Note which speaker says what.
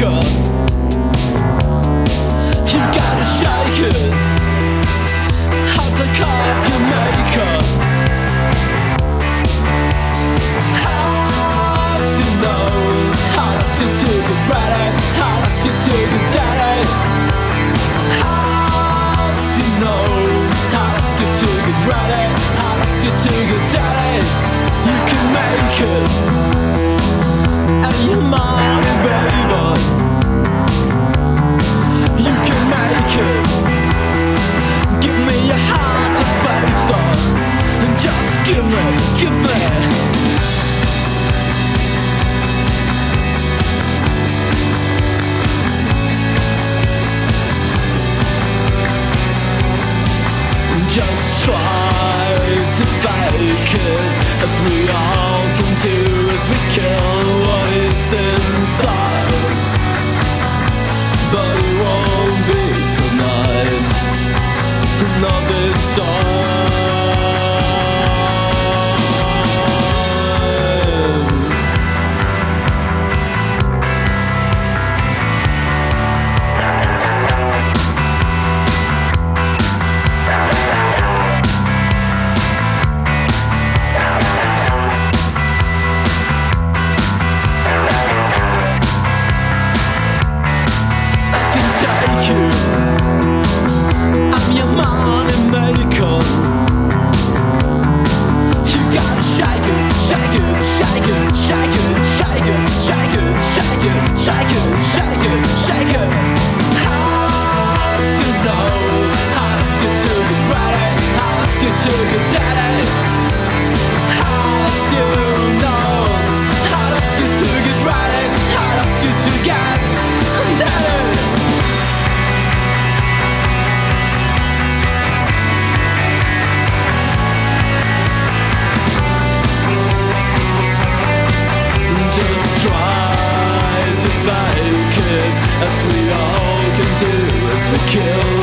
Speaker 1: cut could As we all can do As we kill what is inside But it won't be tonight—not this time. you. As we all can do as we kill